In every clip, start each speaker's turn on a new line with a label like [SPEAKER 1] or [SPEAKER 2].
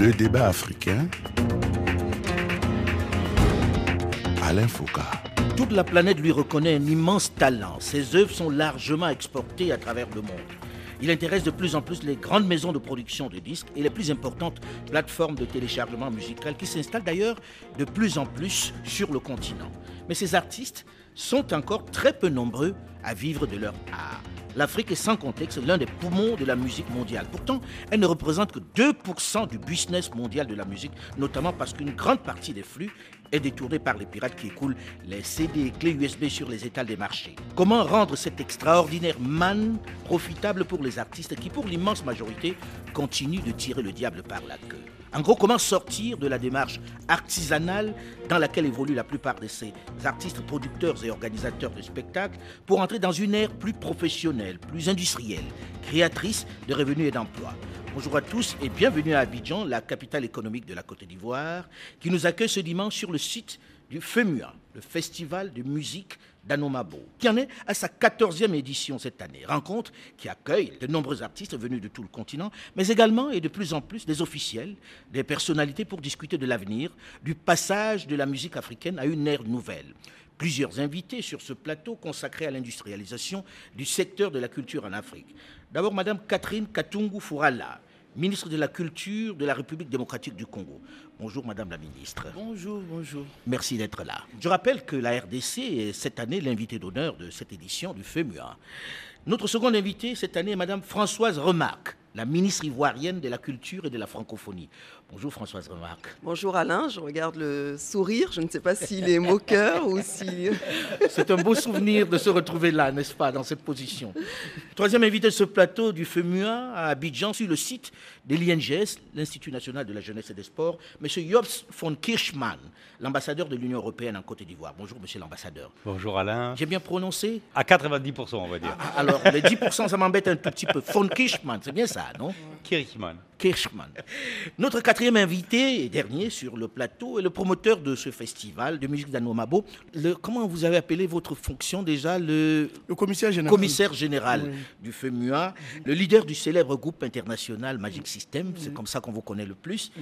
[SPEAKER 1] Le débat africain. Alain Foucault.
[SPEAKER 2] Toute la planète lui reconnaît un immense talent. Ses œuvres sont largement exportées à travers le monde. Il intéresse de plus en plus les grandes maisons de production de disques et les plus importantes plateformes de téléchargement musical qui s'installent d'ailleurs de plus en plus sur le continent. Mais ces artistes sont encore très peu nombreux à vivre de leur art. L'Afrique est sans contexte l'un des poumons de la musique mondiale. Pourtant, elle ne représente que 2% du business mondial de la musique, notamment parce qu'une grande partie des flux est détournée par les pirates qui écoulent les CD et clés USB sur les étals des marchés. Comment rendre cette extraordinaire manne profitable pour les artistes qui, pour l'immense majorité, continuent de tirer le diable par la queue? En gros, comment sortir de la démarche artisanale dans laquelle évoluent la plupart de ces artistes, producteurs et organisateurs de spectacles pour entrer dans une ère plus professionnelle, plus industrielle, créatrice de revenus et d'emplois. Bonjour à tous et bienvenue à Abidjan, la capitale économique de la Côte d'Ivoire, qui nous accueille ce dimanche sur le site du FEMUA, le Festival de musique d'Anomabo, qui en est à sa 14e édition cette année. Rencontre qui accueille de nombreux artistes venus de tout le continent, mais également et de plus en plus des officiels, des personnalités pour discuter de l'avenir, du passage de la musique africaine à une ère nouvelle. Plusieurs invités sur ce plateau consacré à l'industrialisation du secteur de la culture en Afrique. D'abord, Madame Catherine Katungu Fourala, ministre de la Culture de la République démocratique du Congo. Bonjour Madame la ministre.
[SPEAKER 3] Bonjour, bonjour.
[SPEAKER 2] Merci d'être là. Je rappelle que la RDC est cette année l'invité d'honneur de cette édition du FEMUA. Notre seconde invitée cette année est Madame Françoise Remarque, la ministre ivoirienne de la Culture et de la Francophonie. Bonjour Françoise Remarque.
[SPEAKER 3] Bonjour Alain, je regarde le sourire, je ne sais pas s'il est moqueur ou si...
[SPEAKER 2] C'est un beau souvenir de se retrouver là, n'est-ce pas, dans cette position. Troisième invité de ce plateau du FEMUA à Abidjan, sur le site de l'INGS, l'Institut national de la jeunesse et des sports, M. Jobs von Kirchmann, l'ambassadeur de l'Union européenne en Côte d'Ivoire. Bonjour Monsieur l'ambassadeur.
[SPEAKER 4] Bonjour Alain.
[SPEAKER 2] J'ai bien prononcé
[SPEAKER 4] À 90%, on va dire.
[SPEAKER 2] Ah, alors, les 10%, ça m'embête un tout petit peu. Von Kirchmann, c'est bien ça, non
[SPEAKER 4] Kirchmann.
[SPEAKER 2] Kirchmann. Notre quatrième invité et dernier sur le plateau est le promoteur de ce festival de musique d'Anomabo. Comment vous avez appelé votre fonction déjà? Le,
[SPEAKER 5] le commissaire général,
[SPEAKER 2] commissaire général du FEMUA, le leader du célèbre groupe international Magic System. C'est comme ça qu'on vous connaît le plus.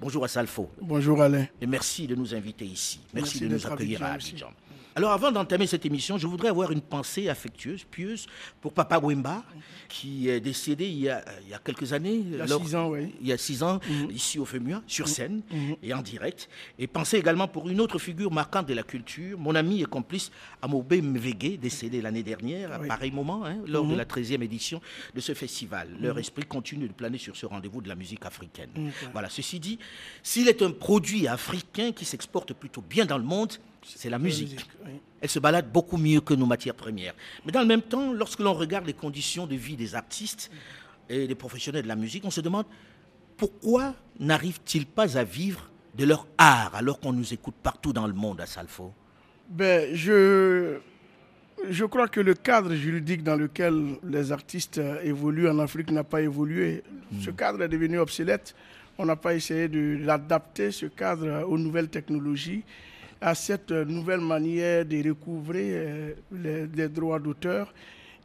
[SPEAKER 2] Bonjour à Salfo.
[SPEAKER 5] Bonjour Alain.
[SPEAKER 2] Et merci de nous inviter ici. Merci, de nous accueillir à Abidjan. Alors avant d'entamer cette émission, je voudrais avoir une pensée affectueuse, pieuse, pour Papa Wemba, qui est décédé il y a, il y a quelques années.
[SPEAKER 5] Il y a six ans, oui.
[SPEAKER 2] Il y a six ans, ici au FEMUA, sur scène et en direct. Et pensez également pour une autre figure marquante de la culture, mon ami et complice Amobe Mvege, décédé l'année dernière, à pareil moment, hein, lors de la 13e édition de ce festival. Leur esprit continue de planer sur ce rendez-vous de la musique africaine. Voilà, ceci dit, s'il est un produit africain qui s'exporte plutôt bien dans le monde, c'est la musique. Elle se balade beaucoup mieux que nos matières premières. Mais dans le même temps, lorsque l'on regarde les conditions de vie des artistes et des professionnels de la musique, on se demande pourquoi n'arrivent-ils pas à vivre de leur art alors qu'on nous écoute partout dans le monde à Salfo?
[SPEAKER 5] Ben, je, je crois que le cadre juridique dans lequel les artistes évoluent en Afrique n'a pas évolué. Ce cadre est devenu obsolète. On n'a pas essayé de l'adapter, ce cadre, aux nouvelles technologies à cette nouvelle manière de recouvrer les, les droits d'auteur.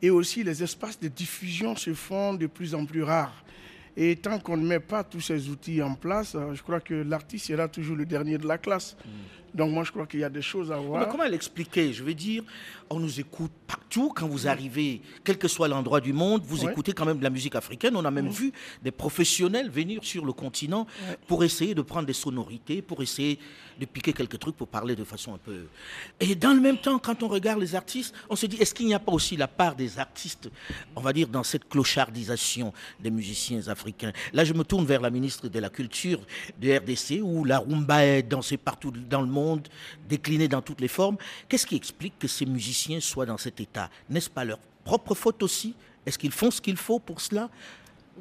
[SPEAKER 5] Et aussi, les espaces de diffusion se font de plus en plus rares. Et tant qu'on ne met pas tous ces outils en place, je crois que l'artiste sera toujours le dernier de la classe. Donc moi, je crois qu'il y a des choses à voir.
[SPEAKER 2] Mais comment l'expliquer? Je veux dire, on nous écoute partout. Quand vous arrivez, quel que soit l'endroit du monde, vous
[SPEAKER 5] Ouais.
[SPEAKER 2] écoutez quand même de la musique africaine. On a même vu des professionnels venir sur le continent pour essayer de prendre des sonorités, pour essayer de piquer quelques trucs, pour parler de façon un peu... Et dans le même temps, quand on regarde les artistes, on se dit, est-ce qu'il n'y a pas aussi la part des artistes, on va dire, dans cette clochardisation des musiciens africains? Là, je me tourne vers la ministre de la Culture de RDC, où la rumba est dansée partout dans le monde, déclinée dans toutes les formes. Qu'est-ce qui explique que ces musiciens soient dans cet état? N'est-ce pas leur propre faute aussi? Est-ce qu'ils font ce qu'il faut pour cela?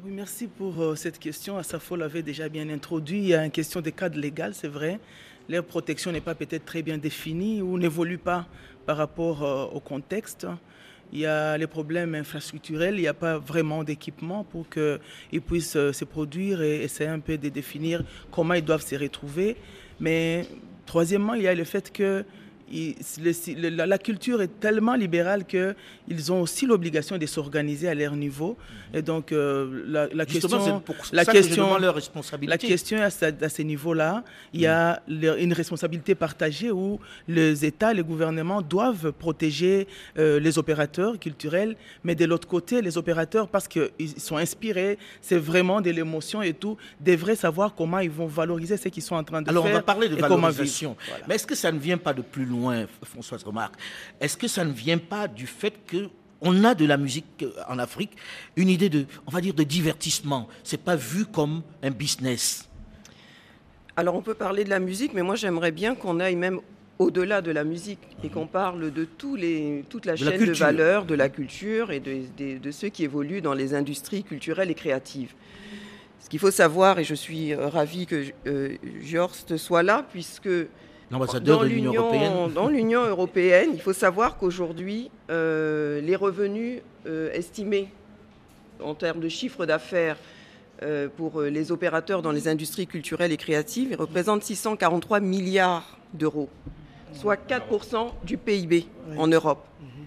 [SPEAKER 3] Oui, merci pour euh, cette question. Asafo l'avait déjà bien introduit. Il y a une question de cadre légal, c'est vrai. Leur protection n'est pas peut-être très bien définie ou n'évolue pas par rapport euh, au contexte. Il y a les problèmes infrastructurels, il n'y a pas vraiment d'équipement pour qu'ils puissent euh, se produire et essayer un peu de définir comment ils doivent se retrouver. Mais troisièmement, il y a le fait que il- le- le- la, la culture est tellement libérale qu'ils ont aussi l'obligation de s'organiser à leur niveau. Et donc, euh, la, la question,
[SPEAKER 2] c'est pour
[SPEAKER 3] la
[SPEAKER 2] ça
[SPEAKER 3] question,
[SPEAKER 2] leur
[SPEAKER 3] la
[SPEAKER 2] responsabilité.
[SPEAKER 3] question à, ce- à ces niveaux-là, il y a le- une responsabilité partagée où les États, les gouvernements doivent protéger euh, les opérateurs culturels, mais de l'autre côté, les opérateurs, parce qu'ils sont inspirés, c'est vraiment de l'émotion et tout, devraient savoir comment ils vont valoriser ce qu'ils sont en train de
[SPEAKER 2] Alors,
[SPEAKER 3] faire.
[SPEAKER 2] on va parler de valorisation.
[SPEAKER 3] Voilà.
[SPEAKER 2] Mais est-ce que ça ne vient pas de plus loin, Françoise Remarque Est-ce que ça ne vient pas du fait que on a de la musique euh, en Afrique, une idée de, on va dire, de divertissement? C'est pas vu comme un business.
[SPEAKER 6] Alors on peut parler de la musique, mais moi j'aimerais bien qu'on aille même au-delà de la musique et qu'on parle de tous les, toute la
[SPEAKER 2] De la
[SPEAKER 6] chaîne de valeur, de la culture et de, de- de ceux qui évoluent dans les industries culturelles et créatives. Ce qu'il faut savoir, et je suis euh, ravie que euh, Jorst soit là, puisque
[SPEAKER 2] L'ambassadeur
[SPEAKER 6] dans
[SPEAKER 2] de l'Union européenne.
[SPEAKER 6] dans l'Union européenne, il faut savoir qu'aujourd'hui, euh, les revenus euh, estimés en termes de chiffre d'affaires euh, pour les opérateurs dans les industries culturelles et créatives ils représentent 643 milliards d'euros, soit 4% du PIB en Europe,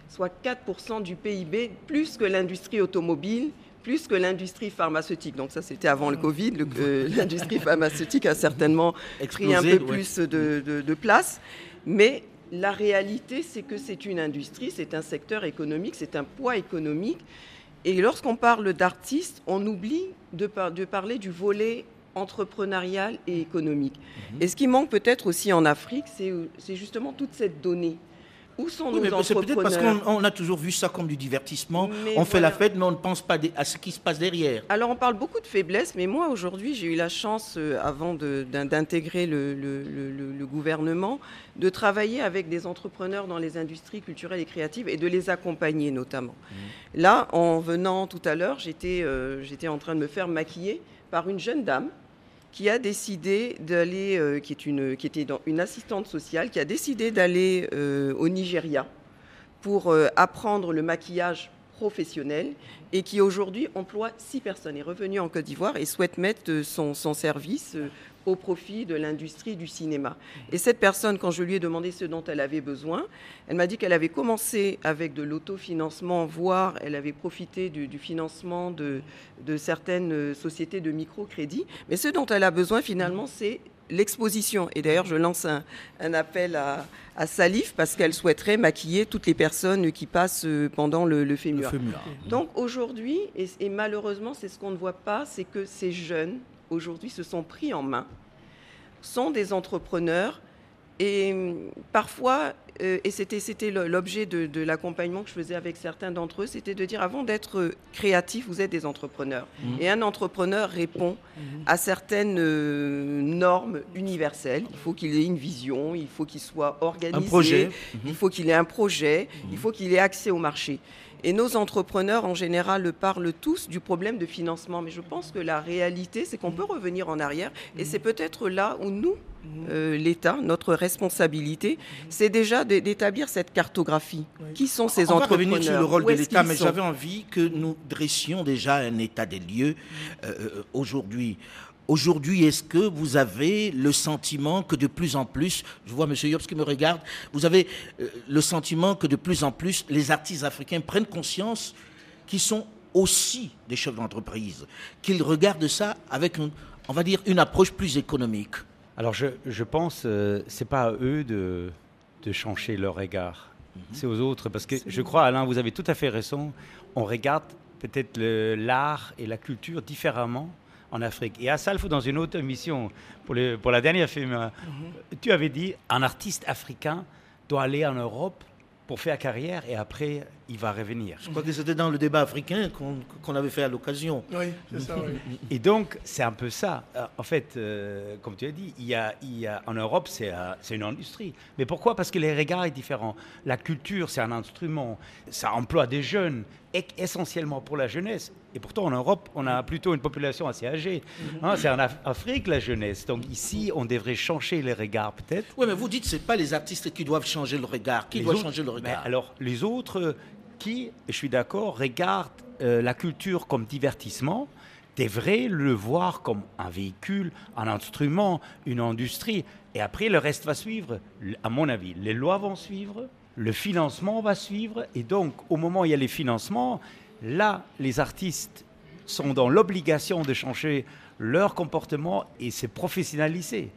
[SPEAKER 6] soit 4% du PIB, plus que l'industrie automobile, plus que l'industrie pharmaceutique. Donc ça, c'était avant le Covid. Le- euh, l'industrie pharmaceutique a certainement pris un peu
[SPEAKER 2] ouais.
[SPEAKER 6] plus de, de- de place. Mais la réalité, c'est que c'est une industrie, c'est un secteur économique, c'est un poids économique. Et lorsqu'on parle d'artistes, on oublie de, par- de parler du volet entrepreneurial et économique.
[SPEAKER 2] Mhm.
[SPEAKER 6] Et ce qui manque peut-être aussi en Afrique, c'est justement toute cette donnée. Où sont
[SPEAKER 2] Oui,
[SPEAKER 6] nos
[SPEAKER 2] mais c'est peut-être parce
[SPEAKER 6] entrepreneurs
[SPEAKER 2] qu'on on a toujours vu ça comme du divertissement.
[SPEAKER 6] Mais
[SPEAKER 2] on fait la fête, mais on ne pense pas à ce qui se passe derrière.
[SPEAKER 6] Alors on parle beaucoup de faiblesses, mais moi aujourd'hui j'ai eu la chance, euh, avant d'intégrer le, le- le- le- le gouvernement, de travailler avec des entrepreneurs dans les industries culturelles et créatives et de les accompagner notamment. Là, en venant tout à l'heure, j'étais euh, j'étais en train de me faire maquiller par une jeune dame qui a décidé d'aller, euh, qui, une, était une assistante sociale, qui a décidé d'aller euh, au Nigeria pour euh, apprendre le maquillage professionnel et qui aujourd'hui emploie six personnes, est revenue en Côte d'Ivoire et souhaite mettre son, service au profit de l'industrie du cinéma. Et cette personne, quand je lui ai demandé ce dont elle avait besoin, elle m'a dit qu'elle avait commencé avec de l'autofinancement, voire elle avait profité du, du financement de, de certaines sociétés de microcrédit. Mais ce dont elle a besoin finalement, c'est l'exposition. Et d'ailleurs, je lance un, un appel à, à Salif parce qu'elle souhaiterait maquiller toutes les personnes qui passent pendant le, le. FEMUA. Donc aujourd'hui, et, et malheureusement, c'est ce qu'on ne voit pas, c'est que ces jeunes, aujourd'hui, se sont pris en main, sont des entrepreneurs. Et hum, parfois, euh, et c'était l'objet de, de l'accompagnement que je faisais avec certains d'entre eux, c'était de dire avant d'être créatif, vous êtes des entrepreneurs.
[SPEAKER 2] Mhm.
[SPEAKER 6] Et un entrepreneur répond à certaines euh, normes universelles. Il faut qu'il ait une vision, il faut qu'il soit organisé,
[SPEAKER 2] Un projet.
[SPEAKER 6] il faut qu'il ait un projet, il faut qu'il ait accès au marché. Et nos entrepreneurs, en général, parlent tous du problème de financement. Mais je pense que la réalité, c'est qu'on peut revenir en arrière. Et c'est peut-être là où nous, euh, l'État, notre responsabilité, c'est déjà d'é- d'établir cette cartographie. Qui sont ces
[SPEAKER 2] On va
[SPEAKER 6] entrepreneurs
[SPEAKER 2] revenir sur le rôle de l'État, mais j'avais envie que nous dressions déjà un état des lieux euh, euh, aujourd'hui. Aujourd'hui, est-ce que vous avez le sentiment que de plus en plus, je vois M. Yobs qui me regarde, vous avez le sentiment que de plus en plus les artistes africains prennent conscience qu'ils sont aussi des chefs d'entreprise, qu'ils regardent ça avec, on va dire, une approche plus économique?
[SPEAKER 4] Alors je, je pense que ce n'est pas à eux de, de changer leur regard. C'est aux autres. Parce que je crois, Alain, vous avez tout à fait raison. On regarde peut-être le- l'art et la culture différemment en Afrique. Et à Salfo, dans une autre émission, pour, le- pour la dernière film, euh, tu avais dit un artiste africain doit aller en Europe pour faire carrière et après il va revenir.
[SPEAKER 2] Je crois que c'était dans le débat africain qu'on avait fait à l'occasion.
[SPEAKER 5] Oui, c'est ça, oui.
[SPEAKER 4] Et donc, c'est un peu ça. Euh, En fait, euh, comme tu as dit, il y a, il y a- en Europe, c'est euh, c'est une industrie. Mais pourquoi? Parce que les regards sont différents. La culture, c'est un instrument. Ça emploie des jeunes, et- essentiellement pour la jeunesse. Et pourtant, en Europe, on a plutôt une population assez âgée. Hein, c'est en Af- Afrique, la jeunesse. Donc ici, on devrait changer les regards, peut-être.
[SPEAKER 2] Oui, mais vous dites que ce pas les artistes qui doivent changer le regard. Qui
[SPEAKER 4] Les
[SPEAKER 2] doit
[SPEAKER 4] autres-
[SPEAKER 2] changer le
[SPEAKER 4] Mais
[SPEAKER 2] regard?
[SPEAKER 4] alors, les autres qui, je suis d'accord, regardent euh, la culture comme divertissement devrait le voir comme un véhicule, un instrument, une industrie. Et après, le reste va suivre. À mon avis, les lois vont suivre, le financement va suivre. Et donc, au moment où il y a les financements, là, les artistes sont dans l'obligation de changer leur comportement et se professionnaliser.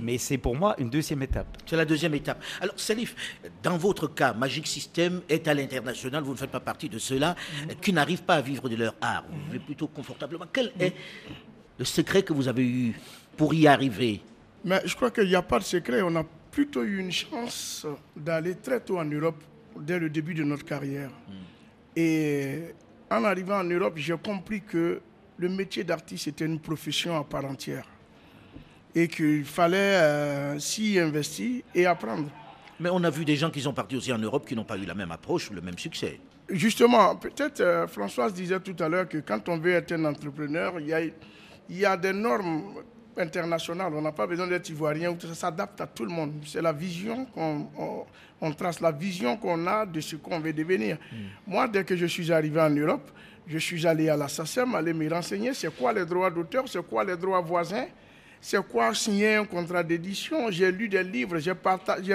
[SPEAKER 4] Mais c'est pour moi une deuxième étape.
[SPEAKER 2] C'est la deuxième étape. Alors, Salif, dans votre cas, Magic System est à l'international, vous ne faites pas partie de ceux-là qui n'arrivent pas à vivre de leur art. Vous vivez plutôt confortablement. Quel est le secret que vous avez eu pour y arriver?
[SPEAKER 5] Mais je crois qu'il n'y a pas de secret. On a plutôt eu une chance d'aller très tôt en Europe dès le début de notre carrière. Et en arrivant en Europe, j'ai compris que le métier d'artiste était une profession à part entière et qu'il fallait euh, s'y investir et apprendre.
[SPEAKER 2] Mais on a vu des gens qui sont partis aussi en Europe qui n'ont pas eu la même approche, le même succès.
[SPEAKER 5] Justement, peut-être euh, Françoise disait tout à l'heure que quand on veut être un entrepreneur, il y a, il y a des normes internationales. On n'a pas besoin d'être ivoirien, ça s'adapte à tout le monde. C'est la vision qu'on on, trace, la vision qu'on a de ce qu'on veut devenir. Moi, dès que je suis arrivé en Europe, je suis allé à la SACEM, aller me renseigner c'est quoi les droits d'auteur, c'est quoi les droits voisins, c'est quoi signer un contrat d'édition? J'ai lu des livres, j'ai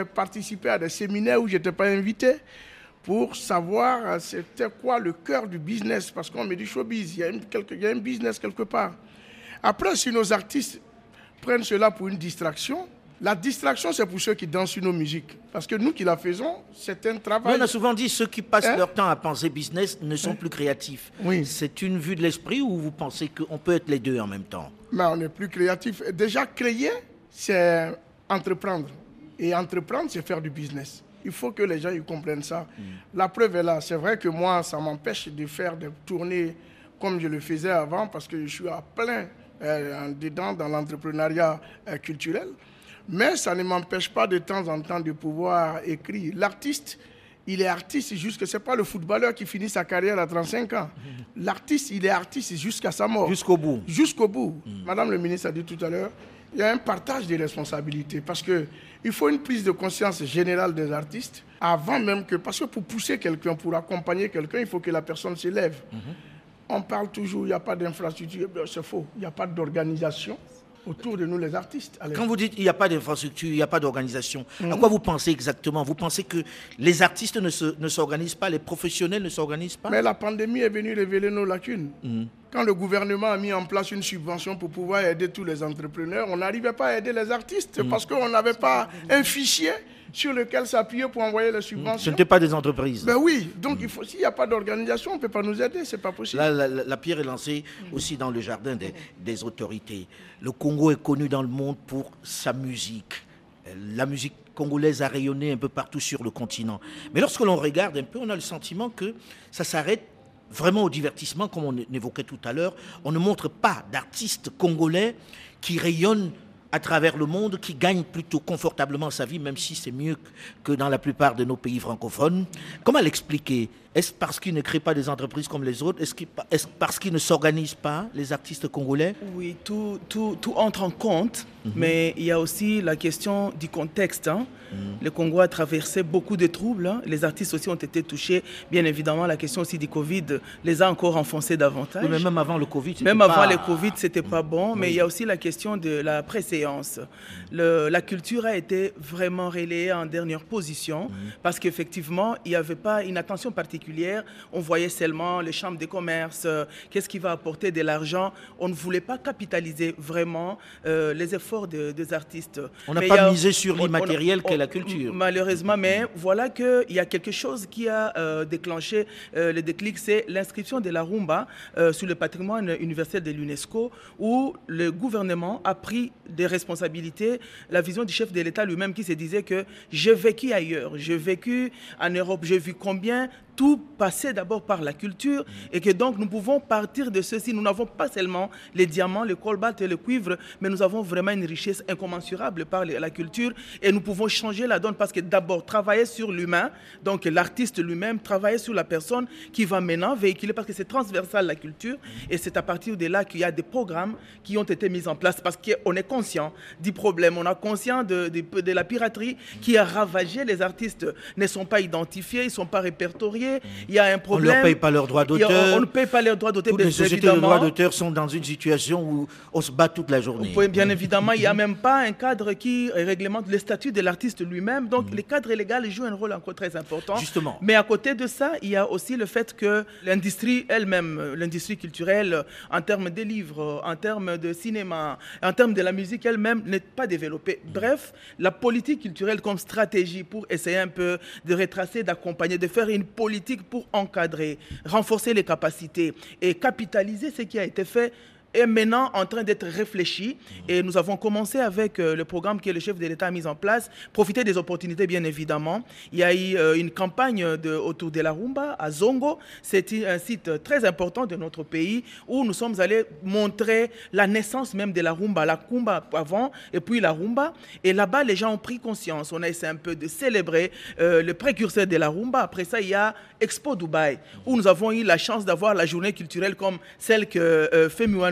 [SPEAKER 5] participé à des séminaires où je n'étais pas invité pour savoir euh, c'était quoi le cœur du business, parce qu'on me dit showbiz, il y, a il y a un business quelque part. Après, si nos artistes prennent cela pour une distraction, la distraction, c'est pour ceux qui dansent sur nos musiques. Parce que nous qui la faisons, c'est un travail.
[SPEAKER 2] on a souvent dit ceux qui passent hein? leur temps à penser business ne sont hein? plus créatifs.
[SPEAKER 5] Oui.
[SPEAKER 2] C'est une vue de l'esprit ou vous pensez qu'on peut être les deux en même temps?
[SPEAKER 5] Mais on est plus créatif. Déjà, créer, c'est entreprendre. Et entreprendre, c'est faire du business. Il faut que les gens y comprennent ça. Mm. La preuve est là. C'est vrai que moi, ça m'empêche de faire des tournées comme je le faisais avant parce que je suis à plein euh, dedans dans l'entrepreneuriat euh, culturel. Mais ça ne m'empêche pas de temps en temps de pouvoir écrire. L'artiste, il est artiste jusqu'à... Ce n'est pas le footballeur qui finit sa carrière à 35 ans. L'artiste, il est artiste jusqu'à sa mort.
[SPEAKER 2] Jusqu'au bout.
[SPEAKER 5] Jusqu'au bout. Mm. Madame le ministre a dit tout à l'heure, il y a un partage des responsabilités parce qu'il faut une prise de conscience générale des artistes avant même que... Parce que pour pousser quelqu'un, pour accompagner quelqu'un, il faut que la personne s'élève. Mm-hmm. On parle toujours, il n'y a pas d'infrastructure. C'est faux. Il n'y a pas d'organisation autour de nous les artistes.
[SPEAKER 2] Quand vous dites qu'il n'y a pas d'infrastructure, il n'y a pas d'organisation, à quoi vous pensez exactement? Vous pensez que les artistes ne s'organisent pas, les professionnels ne s'organisent pas?
[SPEAKER 5] Mais la pandémie est venue révéler nos lacunes. Mhm. Quand le gouvernement a mis en place une subvention pour pouvoir aider tous les entrepreneurs, on n'arrivait pas à aider les artistes mhm. parce qu'on n'avait pas un fichier sur lequel s'appuyer pour envoyer les subventions.
[SPEAKER 2] Ce n'étaient pas des entreprises.
[SPEAKER 5] Ben oui, donc s'il n'y a pas d'organisation, on ne peut pas nous aider, ce n'est pas possible.
[SPEAKER 2] Là, la, pierre est lancée aussi dans le jardin des, des, autorités. Le Congo est connu dans le monde pour sa musique. La musique congolaise a rayonné un peu partout sur le continent. Mais lorsque l'on regarde un peu, on a le sentiment que ça s'arrête vraiment au divertissement, comme on évoquait tout à l'heure. On ne montre pas d'artistes congolais qui rayonnent à travers le monde qui gagne plutôt confortablement sa vie, même si c'est mieux que dans la plupart de nos pays francophones. Comment l'expliquer? Est-ce parce qu'ils ne créent pas des entreprises comme les autres? Est-ce parce qu'ils ne s'organisent pas, les artistes congolais?
[SPEAKER 3] Oui, tout, tout, tout, entre en compte, mhm. mais il y a aussi la question du contexte. Hein. Mhm. Le Congo a traversé beaucoup de troubles. Hein. Les artistes aussi ont été touchés. Bien évidemment, la question aussi du Covid les a encore enfoncés davantage.
[SPEAKER 2] mais même avant le Covid,
[SPEAKER 3] Même avant le Covid, c'était pas bon. Mais il y a aussi la question de la préséance. la culture a été vraiment relayée en dernière position mhm. parce qu'effectivement, il n'y avait pas une attention particulière. On voyait seulement les chambres de commerce, euh, qu'est-ce qui va apporter de l'argent. On ne voulait pas capitaliser vraiment euh, les efforts des artistes.
[SPEAKER 2] On n'a pas misé sur l'immatériel qu'est la culture.
[SPEAKER 3] Malheureusement, mais voilà qu'il y a quelque chose qui a euh, déclenché le déclic, c'est l'inscription de la rumba sur le patrimoine universel de l'UNESCO, où le gouvernement a pris des responsabilités, la vision du chef de l'État lui-même qui se disait que j'ai vécu ailleurs, j'ai vécu en Europe, j'ai vu combien tout passait d'abord par la culture et que donc nous pouvons partir de ceci. Nous n'avons pas seulement les diamants, le cobalt et le cuivre, mais nous avons vraiment une richesse incommensurable par la culture et nous pouvons changer la donne parce que d'abord travailler sur l'humain, donc l'artiste lui-même, travailler sur la personne qui va maintenant véhiculer parce que c'est transversal la culture et c'est à partir de là qu'il y a des programmes qui ont été mis en place parce qu'on est conscient du problème, on est conscient de, de, de la piraterie qui a ravagé les artistes, ne sont pas identifiés, ils ne sont pas répertoriés il y a un
[SPEAKER 2] On
[SPEAKER 3] problème.
[SPEAKER 2] ne leur paye pas leurs droits d'auteur.
[SPEAKER 3] On, on ne paye pas leurs droits d'auteur,
[SPEAKER 2] Toutes les sociétés de droits d'auteur sont dans une situation où on se bat toute la journée.
[SPEAKER 3] Bien évidemment, il n'y a même pas un cadre qui réglemente le statut de l'artiste lui-même. Donc, les cadres légaux jouent un rôle encore très important.
[SPEAKER 2] Mm. Justement.
[SPEAKER 3] Mais à côté de ça, il y a aussi le fait que l'industrie elle-même, l'industrie culturelle, en termes de livres, en termes de cinéma, en termes de la musique elle-même, n'est pas développée. Bref, la politique culturelle comme stratégie pour essayer un peu de retracer, d'accompagner, de faire une politique pour encadrer, renforcer les capacités et capitaliser ce qui a été fait est maintenant en train d'être réfléchi et nous avons commencé avec euh, le programme que le chef de l'État a mis en place, profiter des opportunités bien évidemment. Il y a eu euh, une campagne autour de la rumba à Zongo, c'est un site très important de notre pays où nous sommes allés montrer la naissance même de la rumba, la kumba avant et puis la rumba. Et là-bas, les gens ont pris conscience. On a essayé un peu de célébrer euh, le précurseur de la rumba. Après ça, il y a Expo Dubaï où nous avons eu la chance d'avoir la journée culturelle comme celle que euh,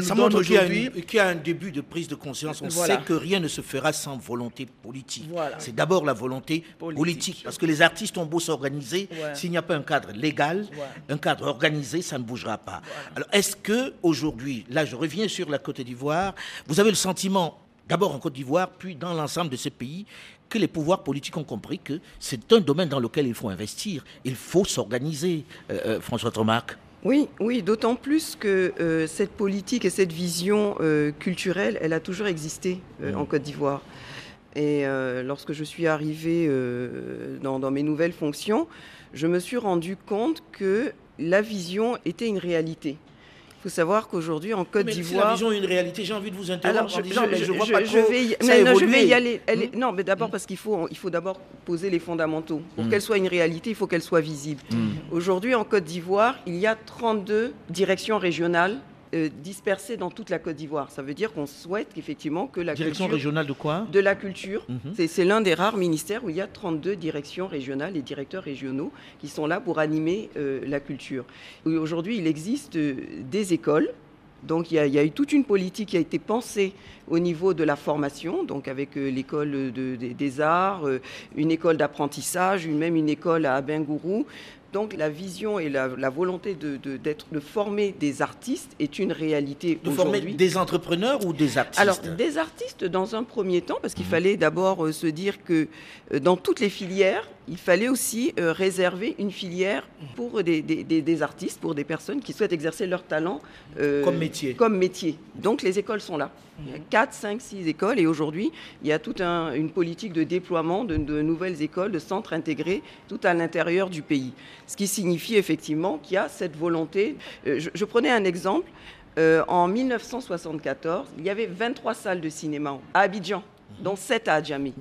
[SPEAKER 3] Femi
[SPEAKER 2] Ça
[SPEAKER 3] nous donne
[SPEAKER 2] montre qu'il y, a
[SPEAKER 3] aujourd'hui.
[SPEAKER 2] qu'il y a un début de prise de conscience. On
[SPEAKER 3] Voilà.
[SPEAKER 2] sait que rien ne se fera sans volonté politique.
[SPEAKER 3] Voilà.
[SPEAKER 2] C'est d'abord la volonté politique.
[SPEAKER 3] Politique.
[SPEAKER 2] Parce que les artistes ont beau s'organiser,
[SPEAKER 3] Ouais.
[SPEAKER 2] s'il n'y a pas un cadre légal,
[SPEAKER 3] Ouais.
[SPEAKER 2] un cadre organisé, ça ne bougera pas. Alors, est-ce que aujourd'hui, là, je reviens sur la Côte d'Ivoire, vous avez le sentiment, d'abord en Côte d'Ivoire, puis dans l'ensemble de ces pays, que les pouvoirs politiques ont compris que c'est un domaine dans lequel il faut investir, il faut s'organiser, euh, euh, François Tromarc
[SPEAKER 6] Oui, oui, d'autant plus que euh, cette politique et cette vision euh, culturelle, elle a toujours existé euh, en Côte d'Ivoire. Et lorsque je suis arrivée dans, dans mes nouvelles fonctions, je me suis rendu compte que la vision était une réalité. Il faut savoir qu'aujourd'hui, en Côte
[SPEAKER 2] Mais si la
[SPEAKER 6] d'Ivoire...
[SPEAKER 2] vision est une réalité, j'ai envie de vous interrompre
[SPEAKER 6] Alors,
[SPEAKER 2] en
[SPEAKER 6] je,
[SPEAKER 2] disant,
[SPEAKER 6] je-
[SPEAKER 2] mais je
[SPEAKER 6] je-
[SPEAKER 2] vois
[SPEAKER 6] je-
[SPEAKER 2] pas
[SPEAKER 6] je
[SPEAKER 2] trop
[SPEAKER 6] vais y,
[SPEAKER 2] ça
[SPEAKER 6] mais non, je vais y aller. Elle est-
[SPEAKER 2] Hmm.
[SPEAKER 6] non, mais d'abord parce qu'il faut, il faut d'abord poser les fondamentaux. Pour
[SPEAKER 2] Hmm.
[SPEAKER 6] qu'elle soit une réalité, il faut qu'elle soit visible.
[SPEAKER 2] Hmm.
[SPEAKER 6] Aujourd'hui, en Côte d'Ivoire, il y a 32 directions régionales euh, dispersées dans toute la Côte d'Ivoire. Ça veut dire qu'on souhaite effectivement que la
[SPEAKER 2] Direction
[SPEAKER 6] culture
[SPEAKER 2] régionale de quoi
[SPEAKER 6] de la culture.
[SPEAKER 2] Mhm.
[SPEAKER 6] C'est- l'un des rares ministères où il y a 32 directions régionales et directeurs régionaux qui sont là pour animer euh, la culture. Aujourd'hui, il existe euh, des écoles. Donc il y, a, il y a eu toute une politique qui a été pensée au niveau de la formation, donc avec euh, l'école de- de- des arts, une école d'apprentissage, une- même une école à Abengourou. Donc la vision et la, la volonté de, de- d'être- de former des artistes est une réalité
[SPEAKER 2] De former
[SPEAKER 6] aujourd'hui.
[SPEAKER 2] des entrepreneurs ou des artistes
[SPEAKER 6] Alors, des artistes dans un premier temps, parce qu'il
[SPEAKER 2] Mhm.
[SPEAKER 6] fallait d'abord euh, se dire que euh, dans toutes les filières, il fallait aussi euh, réserver une filière pour des, des- des- des artistes, pour des personnes qui souhaitent exercer leur talent euh,
[SPEAKER 2] Comme métier.
[SPEAKER 6] Comme métier. Donc, les écoles sont là. Il y a 4, 5, 6 écoles et aujourd'hui, il y a toute un- une politique de déploiement de, de nouvelles écoles, de centres intégrés tout à l'intérieur du pays. Ce qui signifie effectivement qu'il y a cette volonté. Euh, je, je prenais un exemple. En 1974, il y avait 23 salles de cinéma à Abidjan, dont 7 à Adjamé.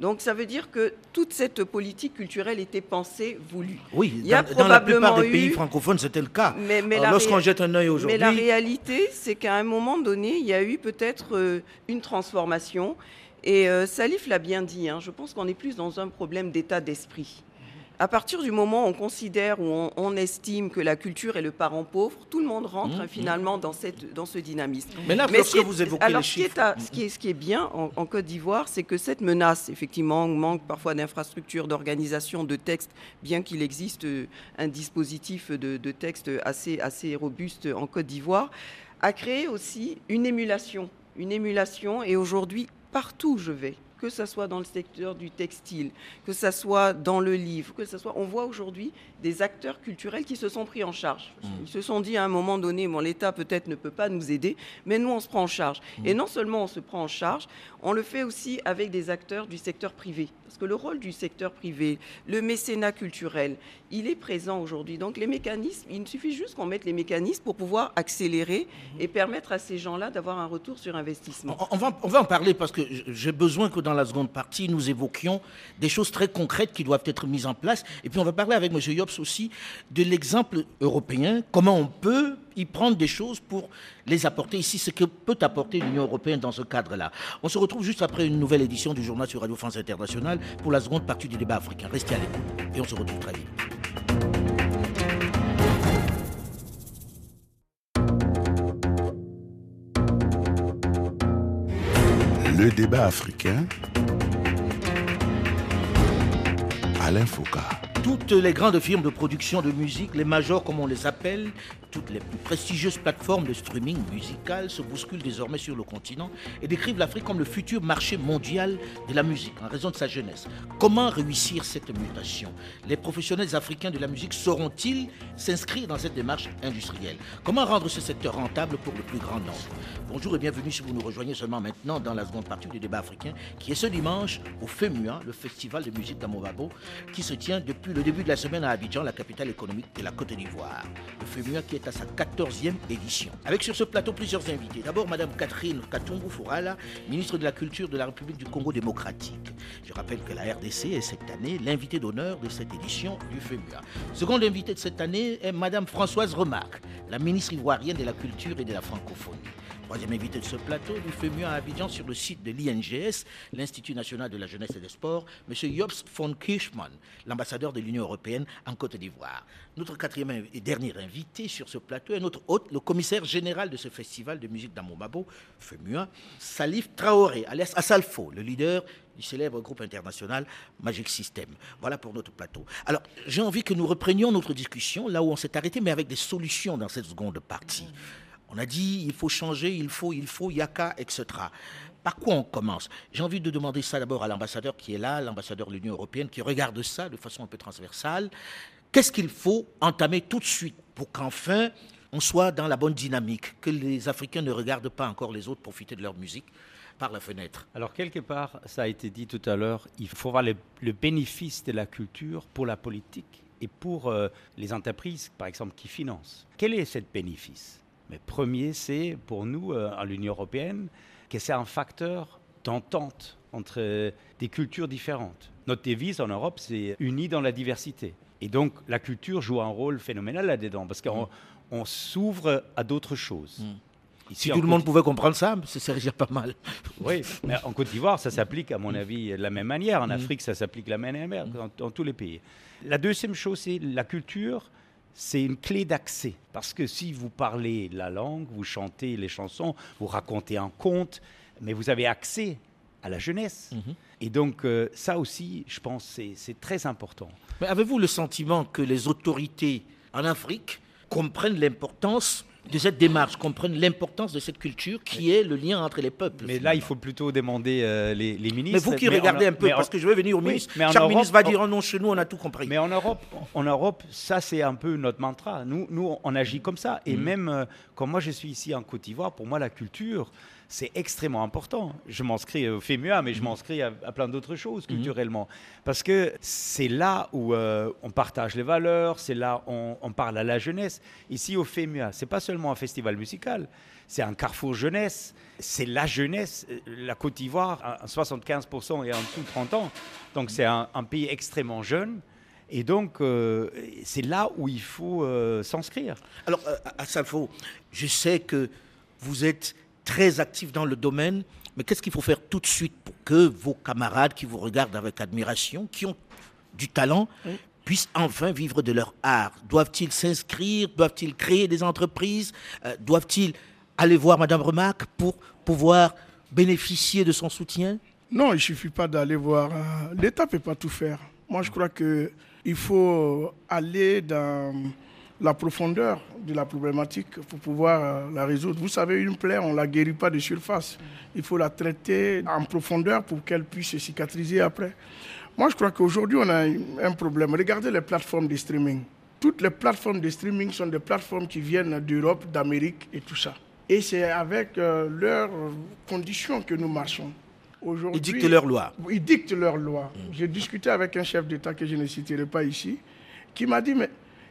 [SPEAKER 6] Donc ça veut dire que toute cette politique culturelle était pensée, voulue.
[SPEAKER 2] Oui,
[SPEAKER 6] Il y a
[SPEAKER 2] dans, dans la plupart des pays
[SPEAKER 6] eu-
[SPEAKER 2] francophones, c'était le cas.
[SPEAKER 6] Mais, mais
[SPEAKER 2] Lorsqu'on jette un œil
[SPEAKER 6] mais
[SPEAKER 2] aujourd'hui,
[SPEAKER 6] la réalité, c'est qu'à un moment donné, il y a eu peut-être euh, une transformation. Et euh, Salif l'a bien dit, hein, je pense qu'on est plus dans un problème d'état d'esprit. À partir du moment où on considère, où on, on estime que la culture est le parent pauvre, tout le monde rentre
[SPEAKER 2] Mmh,
[SPEAKER 6] hein, finalement dans, cette, dans ce dynamisme.
[SPEAKER 2] mais là,
[SPEAKER 6] Mais
[SPEAKER 2] lorsque
[SPEAKER 6] ce qui est-
[SPEAKER 2] vous évoquez
[SPEAKER 6] alors,
[SPEAKER 2] les
[SPEAKER 6] ce qui, est
[SPEAKER 2] chiffres,
[SPEAKER 6] à- ce, qui est, ce qui est bien en, en Côte d'Ivoire, c'est que cette menace, effectivement, manque parfois d'infrastructures, d'organisation, de textes, bien qu'il existe euh, un dispositif de, de texte assez, assez robuste en Côte d'Ivoire, a créé aussi une émulation. Une émulation, et aujourd'hui, partout où je vais, que ce soit dans le secteur du textile, que ce soit dans le livre, que ce soit, on voit aujourd'hui des acteurs culturels qui se sont pris en charge. Ils se sont dit à un moment donné, bon, l'État peut-être ne peut pas nous aider, mais nous, on se prend en charge. Et non seulement on se prend en charge, on le fait aussi avec des acteurs du secteur privé. Parce que le rôle du secteur privé, le mécénat culturel, il est présent aujourd'hui. Donc les mécanismes, il suffit juste qu'on mette les mécanismes pour pouvoir accélérer et permettre à ces gens-là d'avoir un retour sur investissement.
[SPEAKER 2] on, on va, on va en parler parce que j'ai besoin que dans la seconde partie, nous évoquions des choses très concrètes qui doivent être mises en place. Et puis on va parler avec M. Yops aussi de l'exemple européen, comment on peut y prendre des choses pour les apporter ici, ce que peut apporter l'Union européenne dans ce cadre-là. On se retrouve juste après une nouvelle édition du journal sur Radio France Internationale pour la seconde partie du débat africain. Restez à l'écoute et on se retrouve très vite.
[SPEAKER 1] Le débat africain. Alain Foucault.
[SPEAKER 2] Toutes les grandes firmes de production de musique, les majors comme on les appelle, toutes les plus prestigieuses plateformes de streaming musical se bousculent désormais sur le continent et décrivent l'Afrique comme le futur marché mondial de la musique en raison de sa jeunesse. Comment réussir cette mutation? Les professionnels africains de la musique sauront-ils s'inscrire dans cette démarche industrielle? Comment rendre ce secteur rentable pour le plus grand nombre? Bonjour et bienvenue si vous nous rejoignez seulement maintenant dans la seconde partie du débat africain qui est ce dimanche au FEMUA, le festival de musique d'Amobabo, qui se tient depuis le début de la semaine à Abidjan, la capitale économique de la Côte d'Ivoire. Le FEMUA qui est à sa 14e édition. Avec sur ce plateau plusieurs invités. D'abord Madame Catherine Katumbu Fourala, ministre de la Culture de la République du Congo démocratique. Je rappelle que la RDC est cette année l'invité d'honneur de cette édition du FEMUA. Seconde invitée de cette année est Madame Françoise Remarque, la ministre ivoirienne de la Culture et de la Francophonie. Troisième invité de ce plateau, du FEMUA à Abidjan sur le site de l'INGS, l'Institut national de la jeunesse et des sports, M. Jobs von Kirchmann, l'ambassadeur de l'Union européenne en Côte d'Ivoire. Notre quatrième et dernier invité sur ce plateau est notre hôte, le commissaire général de ce festival de musique d'Amomabo, FEMUA, Salif Traoré, alias Asalfo, le leader du célèbre groupe international Magic System. Voilà pour notre plateau. Alors, j'ai envie que nous reprenions notre discussion là où on s'est arrêté, mais avec des solutions dans cette seconde partie. On a dit il faut changer, il faut, il faut, yaka, etc. Par quoi on commence? J'ai envie de demander ça d'abord à l'ambassadeur qui est là, l'ambassadeur de l'Union européenne, qui regarde ça de façon un peu transversale. Qu'est-ce qu'il faut entamer tout de suite pour qu'enfin on soit dans la bonne dynamique, que les Africains ne regardent pas encore les autres profiter de leur musique par la fenêtre?
[SPEAKER 4] Alors quelque part, ça a été dit tout à l'heure, il faut voir le, bénéfice de la culture pour la politique et pour euh, les entreprises, par exemple, qui financent. Quel est ce bénéfice? Mais premier, c'est pour nous, euh, à l'Union européenne, que c'est un facteur d'entente entre des cultures différentes. Notre devise en Europe, c'est unis dans la diversité. Et donc, la culture joue un rôle phénoménal là-dedans, parce qu'on on s'ouvre à d'autres choses.
[SPEAKER 2] Mm. si tout le monde pouvait comprendre ça, serait déjà pas mal.
[SPEAKER 4] Oui, mais en Côte d'Ivoire, ça s'applique, à mon avis, de la même manière. En
[SPEAKER 2] Mm.
[SPEAKER 4] Afrique, ça s'applique de la même manière, dans, dans tous les pays. La deuxième chose, c'est la culture c'est une clé d'accès. Parce que si vous parlez la langue, vous chantez les chansons, vous racontez un conte, mais vous avez accès à la jeunesse.
[SPEAKER 2] Mhm.
[SPEAKER 4] Et donc euh, ça aussi, je pense, c'est- très important.
[SPEAKER 2] Mais avez-vous le sentiment que les autorités en Afrique comprennent l'importance de cette démarche, comprennent l'importance de cette culture qui est le lien entre les peuples
[SPEAKER 4] Mais là, il faut plutôt demander euh, les, les ministres.
[SPEAKER 2] Mais vous qui
[SPEAKER 4] en-
[SPEAKER 2] regardez un peu,
[SPEAKER 4] mais en-
[SPEAKER 2] parce que je vais venir au
[SPEAKER 4] Oui,
[SPEAKER 2] ministre,
[SPEAKER 4] mais
[SPEAKER 2] chaque
[SPEAKER 4] Europe,
[SPEAKER 2] ministre va dire oh non, chez nous on a tout compris.
[SPEAKER 4] Mais en Europe, en Europe, ça c'est un peu notre mantra. Nous, nous on agit comme ça. Et même euh, quand moi je suis ici en Côte d'Ivoire, pour moi la culture, c'est extrêmement important. Je m'inscris au FEMUA, mais je m'inscris à, à plein d'autres choses
[SPEAKER 2] Mhm.
[SPEAKER 4] culturellement. Parce que c'est là où euh, on partage les valeurs, c'est là où on, on parle à la jeunesse. Ici au FEMUA, c'est pas seulement un festival musical, c'est un carrefour jeunesse. C'est la jeunesse. Euh, La Côte d'Ivoire, à à 75% et en dessous de 30 ans. Donc c'est un, un pays extrêmement jeune. Et donc, euh, c'est là où il faut euh, s'inscrire.
[SPEAKER 2] Alors, euh, à Salfo, je sais que vous êtes très actif dans le domaine, mais qu'est-ce qu'il faut faire tout de suite pour que vos camarades qui vous regardent avec admiration, qui ont du talent, puissent enfin vivre de leur art? Doivent-ils s'inscrire? Doivent-ils créer des entreprises? Euh, Doivent-ils aller voir Madame Remarque pour pouvoir bénéficier de son soutien?
[SPEAKER 5] Non, il ne suffit pas d'aller voir. euh, L'État ne peut pas tout faire. Moi, je crois qu'il faut aller dans la profondeur de la problématique pour pouvoir euh, la résoudre. Vous savez, une plaie, on ne la guérit pas de surface. Il faut la traiter en profondeur pour qu'elle puisse se cicatriser après. Moi, je crois qu'aujourd'hui, on a un problème. Regardez les plateformes de streaming. Toutes les plateformes de streaming sont des plateformes qui viennent d'Europe, d'Amérique et tout ça. Et c'est avec euh, leurs conditions que nous marchons.
[SPEAKER 2] Ils dictent leurs lois.
[SPEAKER 5] ils dictent leurs lois. J'ai discuté avec un chef d'État que je ne citerai pas ici, qui m'a dit, mais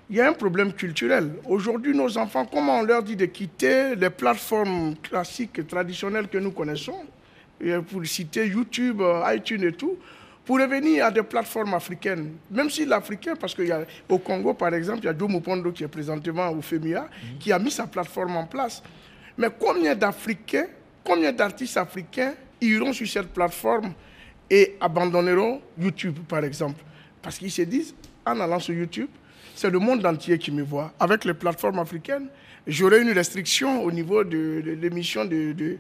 [SPEAKER 5] il y a un problème culturel. Aujourd'hui, nos enfants, comment on leur dit de quitter les plateformes classiques, traditionnelles que nous connaissons, pour citer YouTube, euh, iTunes et tout, pour revenir à des plateformes africaines. Même si l'Africain, parce qu'au Congo, par exemple, il y a Joe Mupondo qui est présentement au FEMIA, qui a mis sa plateforme en place. Mais combien d'Africains, combien d'artistes africains iront sur cette plateforme et abandonneront YouTube, par exemple? Parce qu'ils se disent, en allant sur YouTube, c'est le monde entier qui me voit. Avec les plateformes africaines, j'aurai une restriction au niveau de, de l'émission de, de-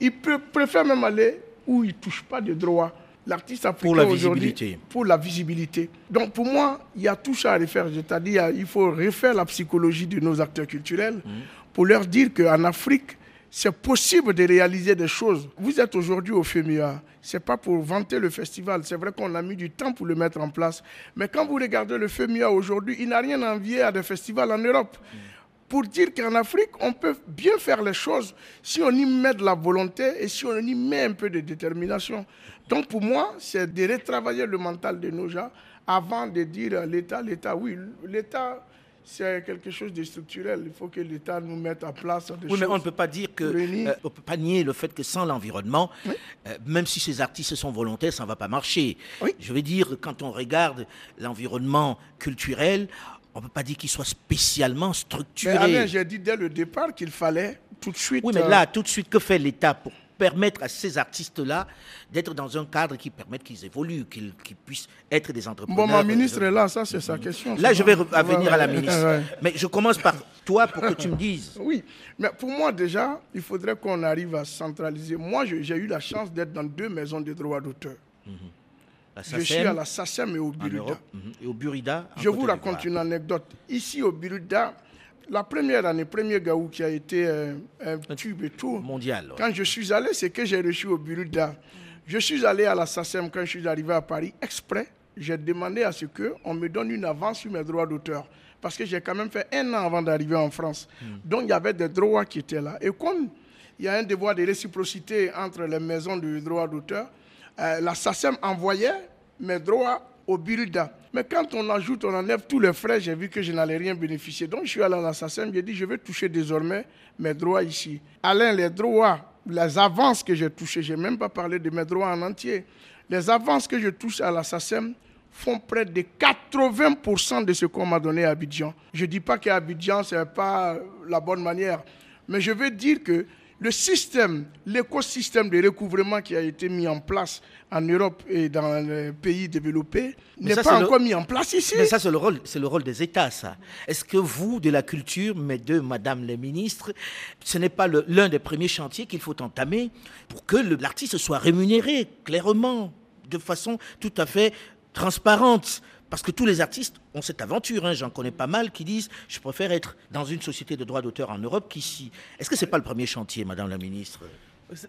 [SPEAKER 5] Ils préfèrent même aller où ils ne touchent pas de droits l'artiste africain aujourd'hui pour la visibilité. Donc pour moi, il y a tout ça à refaire. C'est-à-dire il faut refaire la psychologie de nos acteurs culturels mmh. pour leur dire qu'en Afrique, c'est possible de réaliser des choses. Vous êtes aujourd'hui au FEMIA. Ce n'est pas pour vanter le festival. C'est vrai qu'on a mis du temps pour le mettre en place. Mais quand vous regardez le FEMIA aujourd'hui, il n'a rien à envier à des festivals en Europe. Pour dire qu'en Afrique, on peut bien faire les choses si on y met de la volonté et si on y met un peu de détermination. Donc pour moi, c'est de retravailler le mental de nos gens avant de dire l'État, l'État, oui, l'État, c'est quelque chose de structurel. Il faut que l'État nous mette en place des
[SPEAKER 2] Oui, mais on ne peut pas dire que, euh, on peut pas nier le fait que sans l'environnement, euh, même si ces artistes sont volontaires, ça ne va pas marcher. Je veux dire, quand on regarde l'environnement culturel, on ne peut pas dire qu'il soit spécialement structuré.
[SPEAKER 5] Mais j'ai dit dès le départ qu'il fallait tout de suite.
[SPEAKER 2] Oui, mais là, tout de suite, que fait l'État pour permettre à ces artistes-là d'être dans un cadre qui permette qu'ils évoluent, qu'ils puissent être des entrepreneurs.
[SPEAKER 5] Bon, ma ministre est là, ça c'est sa question.
[SPEAKER 2] Là, je vais venir à la ministre. Mais je commence par toi pour que tu me dises.
[SPEAKER 5] Oui, mais pour moi déjà, il faudrait qu'on arrive à centraliser. Moi, j'ai eu la chance d'être dans deux maisons de droits d'auteur. Mhm. je suis à la SACEM et au Burida.
[SPEAKER 2] Mhm. Et au Burida
[SPEAKER 5] Je vous raconte une anecdote. Ici au Burida, la première année, premier Gaou qui a été euh, un, tube et tout.
[SPEAKER 2] Mondial.
[SPEAKER 5] Quand je suis allé, c'est que j'ai reçu au Buruda. Je suis allé à la SACEM quand je suis arrivé à Paris, exprès. J'ai demandé à ce qu'on me donne une avance sur mes droits d'auteur. Parce que j'ai quand même fait un an avant d'arriver en France. Hmm. Donc il y avait des droits qui étaient là. Et comme il y a un devoir de réciprocité entre les maisons de droits d'auteur, euh, la SACEM envoyait mes droits au Buruda. Mais quand on ajoute, on enlève tous les frais, j'ai vu que je n'allais rien bénéficier. Donc je suis allé à l'assassin, j'ai dit, je vais toucher désormais mes droits ici. Alain, les droits, les avances que j'ai touchées, je n'ai même pas parlé de mes droits en entier. Les avances que je touche à l'assassin font près de 80% de ce qu'on m'a donné à Abidjan. Je ne dis pas qu'à Abidjan, ce n'est pas la bonne manière, mais je veux dire que le système, l'écosystème de recouvrement qui a été mis en place en Europe et dans les pays développés n'est pas encore mis en place ici.
[SPEAKER 2] Mais ça, c'est le rôle, c'est le rôle des États, ça. Est-ce que vous, de la culture, mes deux, Madame les ministres, ce n'est pas l'un des premiers chantiers qu'il faut entamer pour que l'artiste soit rémunéré clairement, de façon tout à fait transparente? Parce que tous les artistes ont cette aventure, hein, j'en connais pas mal, qui disent je préfère être dans une société de droits d'auteur en Europe qu'ici. Est-ce que ce n'est pas le premier chantier, Madame la Ministre?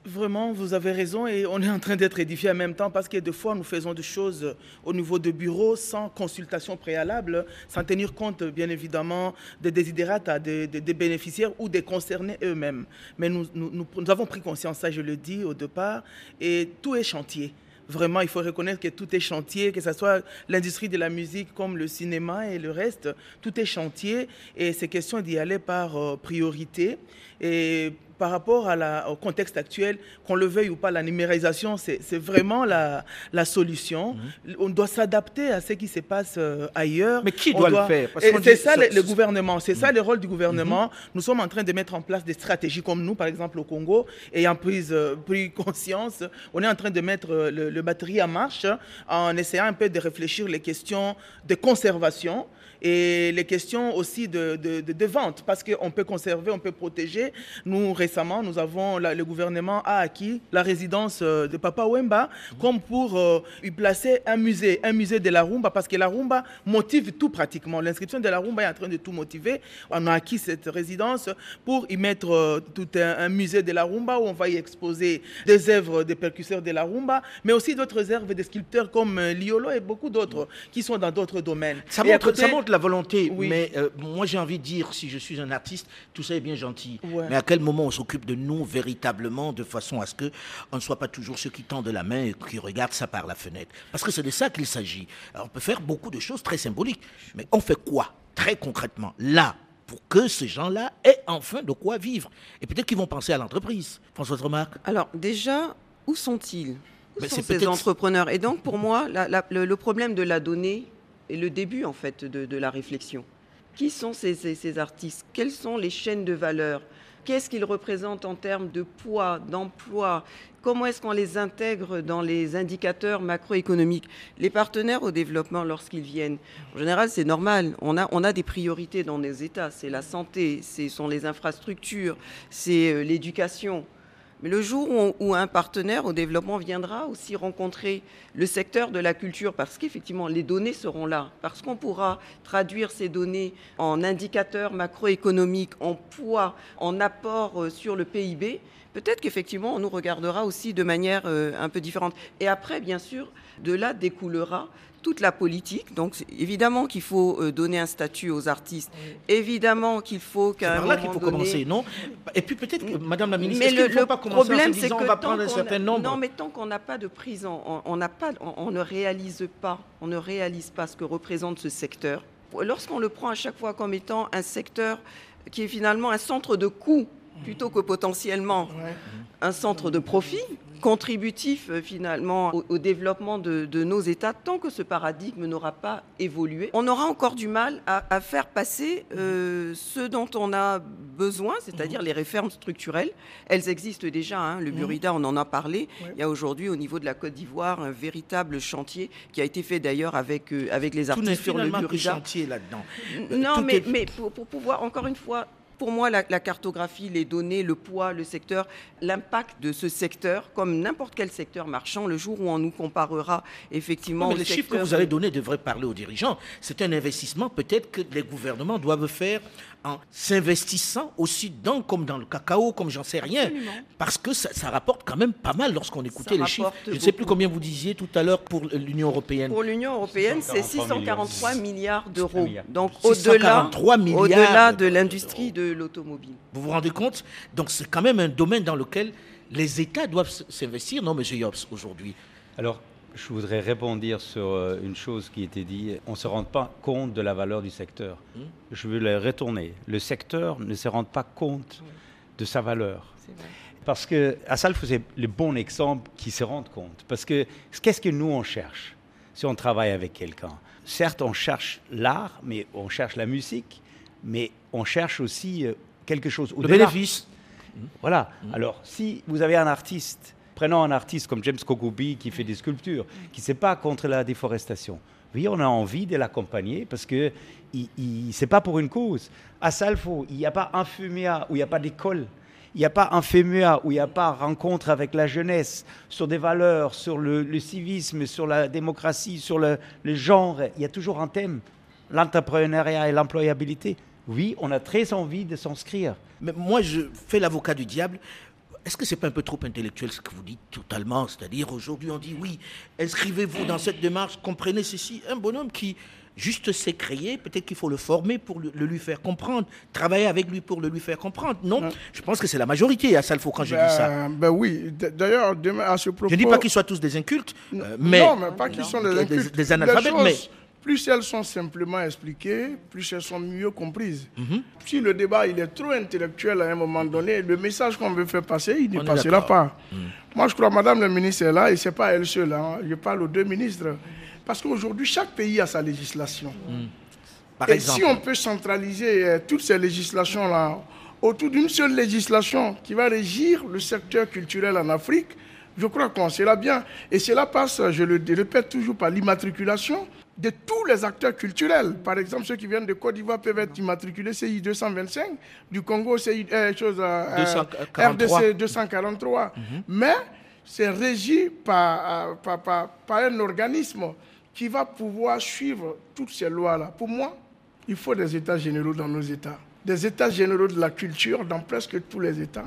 [SPEAKER 3] Vraiment, vous avez raison et on est en train d'être édifié en même temps parce que des fois nous faisons des choses au niveau de bureau sans consultation préalable, sans tenir compte bien évidemment des désidérates des, bénéficiaires ou des concernés eux-mêmes. Mais nous, nous avons pris conscience, ça je le dis au départ, et tout est chantier. Vraiment, il faut reconnaître que tout est chantier, que ce soit l'industrie de la musique comme le cinéma et le reste, tout est chantier et c'est question d'y aller par euh, priorité. Et par rapport au contexte actuel, qu'on le veuille ou pas, la numérisation, c'est vraiment la, solution. Mhm. On doit s'adapter à ce qui se passe euh, ailleurs.
[SPEAKER 2] Mais qui doit, le faire?
[SPEAKER 3] C'est ça le, gouvernement, c'est ça mhm. le rôle du gouvernement. Mhm. Nous sommes en train de mettre en place des stratégies comme nous, par exemple au Congo, ayant pris, euh, pris conscience, on est en train de mettre euh, le, le batterie en marche en essayant un peu de réfléchir les questions de conservation et les questions aussi de, de, vente, parce qu'on peut conserver, on peut protéger. Nous, récemment, nous avons, le gouvernement a acquis la résidence euh, de Papa Wemba comme pour euh, y placer un musée, un musée de la rumba, parce que la rumba motive tout pratiquement. L'inscription de la rumba est en train de tout motiver. On a acquis cette résidence pour y mettre euh, tout un, musée de la rumba où on va y exposer des œuvres des percusseurs de la rumba, mais aussi d'autres œuvres des sculpteurs comme Liolo et beaucoup d'autres qui sont dans d'autres domaines.
[SPEAKER 2] Ça montre, ça montre la volonté, mais euh, moi j'ai envie de dire, si je suis un artiste, tout ça est bien gentil. Mais à quel moment on s'occupe de nous véritablement, de façon à ce que on ne soit pas toujours ceux qui tendent la main et qui regardent ça par la fenêtre. Parce que c'est de ça qu'il s'agit. on peut faire beaucoup de choses très symboliques, mais on fait quoi très concrètement là pour que ces gens-là aient enfin de quoi vivre? Et peut-être qu'ils vont penser à l'entreprise. François Remarque.
[SPEAKER 6] Alors déjà, où sont-ils? Où sont ces entrepreneurs? Et donc pour moi, le problème de la donnée, et le début en fait de, la réflexion. Qui sont ces, artistes? Quelles sont les chaînes de valeur? Qu'est-ce qu'ils représentent en termes de poids, d'emploi? Comment est-ce qu'on les intègre dans les indicateurs macroéconomiques? Les partenaires au développement, lorsqu'ils viennent, en général, c'est normal. On a, des priorités dans les États. C'est la santé, ce sont les infrastructures, c'est euh, l'éducation. Mais le jour où, un partenaire au développement viendra aussi rencontrer le secteur de la culture, parce qu'effectivement les données seront là, parce qu'on pourra traduire ces données en indicateurs macroéconomiques, en poids, en apport euh, sur le PIB, peut-être qu'effectivement on nous regardera aussi de manière euh, un peu différente. Et après, bien sûr, de là découlera toute la politique. Donc évidemment qu'il faut euh, donner un statut aux artistes. Évidemment qu'il faut qu'à
[SPEAKER 2] un là qu'il faut commencer, non? Et puis peut-être que Madame la ministre,
[SPEAKER 6] mais
[SPEAKER 2] le,
[SPEAKER 6] problème, c'est que
[SPEAKER 2] on va prendre un certain nombre.
[SPEAKER 6] Non, mais tant qu'on n'a pas de prise, on, on pas, on, on ne réalise pas, on ne réalise pas ce que représente ce secteur. Lorsqu'on le prend à chaque fois comme étant un secteur qui est finalement un centre de coût plutôt que potentiellement un centre de profit, contributif euh, finalement au, au développement de, de, nos États tant que ce paradigme n'aura pas évolué. On aura encore du mal à, à faire passer euh, ce dont on a besoin, c'est-à-dire les réformes structurelles. Elles existent déjà, hein, le Burida, on en a parlé. Il y a aujourd'hui au niveau de la Côte d'Ivoire un véritable chantier qui a été fait d'ailleurs avec, euh, avec les artistes
[SPEAKER 2] sur le
[SPEAKER 6] Burida.
[SPEAKER 2] chantier là-dedans.
[SPEAKER 6] Non, mais, est... mais pour, pour pouvoir, encore une fois, pour moi, la, la, cartographie, les données, le poids, le secteur, l'impact de ce secteur, comme n'importe quel secteur marchand, le jour où on nous comparera effectivement.
[SPEAKER 2] mais les chiffres que vous avez donnés devraient parler aux dirigeants. C'est un investissement peut-être que les gouvernements doivent faire en s'investissant aussi dans, comme dans le cacao, comme j'en sais rien.
[SPEAKER 6] Absolument.
[SPEAKER 2] Parce que ça, ça, rapporte quand même pas mal lorsqu'on écoutait
[SPEAKER 6] Ça
[SPEAKER 2] les chiffres. Je ne sais plus combien vous disiez tout à l'heure pour l'Union européenne.
[SPEAKER 6] Pour l'Union européenne, c'est
[SPEAKER 4] 643
[SPEAKER 6] 643 milliards d'euros. Donc au-delà
[SPEAKER 2] 643 milliards
[SPEAKER 6] au-delà de l'industrie de l'automobile.
[SPEAKER 2] Vous vous rendez compte? Donc c'est quand même un domaine dans lequel les États doivent s'investir, non, Monsieur Yobs, aujourd'hui
[SPEAKER 4] Alors, je voudrais répondre sur euh, une chose qui était dit. On ne se rend pas compte de la valeur du secteur.
[SPEAKER 2] Hmm.
[SPEAKER 4] Je veux le retourner. Le secteur ne se rend pas compte de sa valeur. Parce que ça, c'est le bon exemple qui se rendent compte. Parce que qu'est-ce que nous on cherche si on travaille avec quelqu'un? Certes, on cherche l'art, mais on cherche la musique, mais on cherche aussi euh, quelque chose
[SPEAKER 2] Le
[SPEAKER 4] au-delà.
[SPEAKER 2] bénéfice.
[SPEAKER 4] Voilà. Alors, si vous avez un artiste, prenons un artiste comme James Kokubi qui fait des sculptures, qui ne sait pas contre la déforestation. Oui, on a envie de l'accompagner parce que il, c'est pas pour une cause. À Salfo, il n'y a pas un FUMIA où il n'y a pas d'école. Il n'y a pas un FEMUA où il n'y a pas rencontre avec la jeunesse sur des valeurs, sur le, civisme, sur la démocratie, sur le genre. Il y a toujours un thème, l'entrepreneuriat et l'employabilité. Oui, on a très envie de s'inscrire.
[SPEAKER 2] Mais moi, je fais l'avocat du diable. Est-ce que c'est pas un peu trop intellectuel ce que vous dites totalement? C'est-à-dire, aujourd'hui, on dit oui, inscrivez-vous dans cette démarche, comprenez ceci. Un bonhomme qui juste s'est créé, peut-être qu'il faut le former pour le, le, lui faire comprendre, travailler avec lui pour le lui faire comprendre. Non, je pense que c'est la majorité à Salfo quand je
[SPEAKER 5] Ben,
[SPEAKER 2] dis ça.
[SPEAKER 5] Ben oui. D- D'ailleurs, demain, à ce propos.
[SPEAKER 2] Je ne dis pas qu'ils soient tous des incultes, euh, mais
[SPEAKER 5] non, mais pas qu'ils sont des
[SPEAKER 2] des,
[SPEAKER 5] incultes.
[SPEAKER 2] des analphabètes, mais
[SPEAKER 5] Plus elles sont simplement expliquées, plus elles sont mieux comprises.
[SPEAKER 2] Mhm.
[SPEAKER 5] Si le débat il est trop intellectuel à un moment donné, le message qu'on veut faire passer, il ne passera pas. Moi, je crois Madame la ministre est là, et ce n'est pas elle seule. hein. Je parle aux deux ministres. Parce qu'aujourd'hui, chaque pays a sa législation.
[SPEAKER 2] par
[SPEAKER 5] et
[SPEAKER 2] exemple,
[SPEAKER 5] si on peut centraliser euh, toutes ces législations-là autour d'une seule législation qui va régir le secteur culturel en Afrique, je crois qu'on sera bien. Et cela passe, je le répète toujours, par l'immatriculation de tous les acteurs culturels. Par exemple, ceux qui viennent de Côte d'Ivoire peuvent être immatriculés CI 225, du Congo CI euh, chose, euh,
[SPEAKER 2] 243.
[SPEAKER 5] RDC 243. Mais c'est régi par, euh, par, par, par un organisme qui va pouvoir suivre toutes ces lois-là. Pour moi, il faut des états généraux dans nos États, des états généraux de la culture dans presque tous les États,